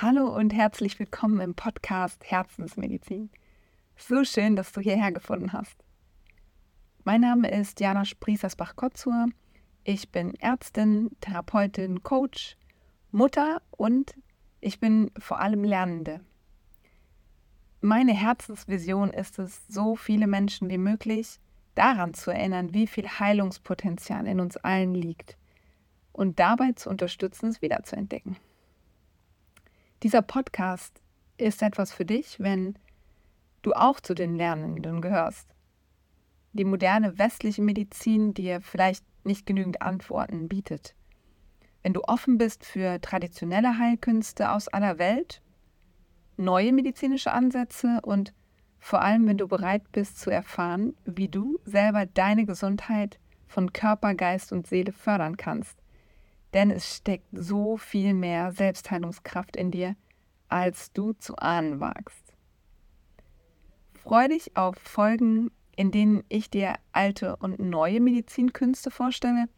Hallo und herzlich willkommen im Podcast Herzensmedizin. So schön, dass du hierher gefunden hast. Mein Name ist Jana Spriesersbach-Kotzur. Ich bin Ärztin, Therapeutin, Coach, Mutter und ich bin vor allem Lernende. Meine Herzensvision ist es, so viele Menschen wie möglich daran zu erinnern, wie viel Heilungspotenzial in uns allen liegt und dabei zu unterstützen, es wiederzuentdecken. Dieser Podcast ist etwas für dich, wenn du auch zu den Lernenden gehörst. Die moderne westliche Medizin dir vielleicht nicht genügend Antworten bietet. Wenn du offen bist für traditionelle Heilkünste aus aller Welt, neue medizinische Ansätze und vor allem, wenn du bereit bist zu erfahren, wie du selber deine Gesundheit von Körper, Geist und Seele fördern kannst, denn es steckt so viel mehr Selbstheilungskraft in dir, als du zu ahnen wagst. Freu dich auf Folgen, in denen ich dir alte und neue Medizinkünste vorstelle,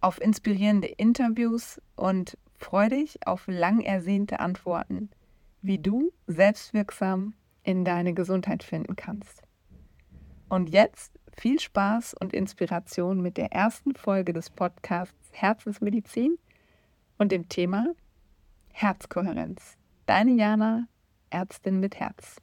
auf inspirierende Interviews und freu dich auf lang ersehnte Antworten, wie du selbstwirksam in deine Gesundheit finden kannst. Und jetzt viel Spaß und Inspiration mit der ersten Folge des Podcasts Herzensmedizin und dem Thema Herzkohärenz. Deine Jana, Ärztin mit Herz.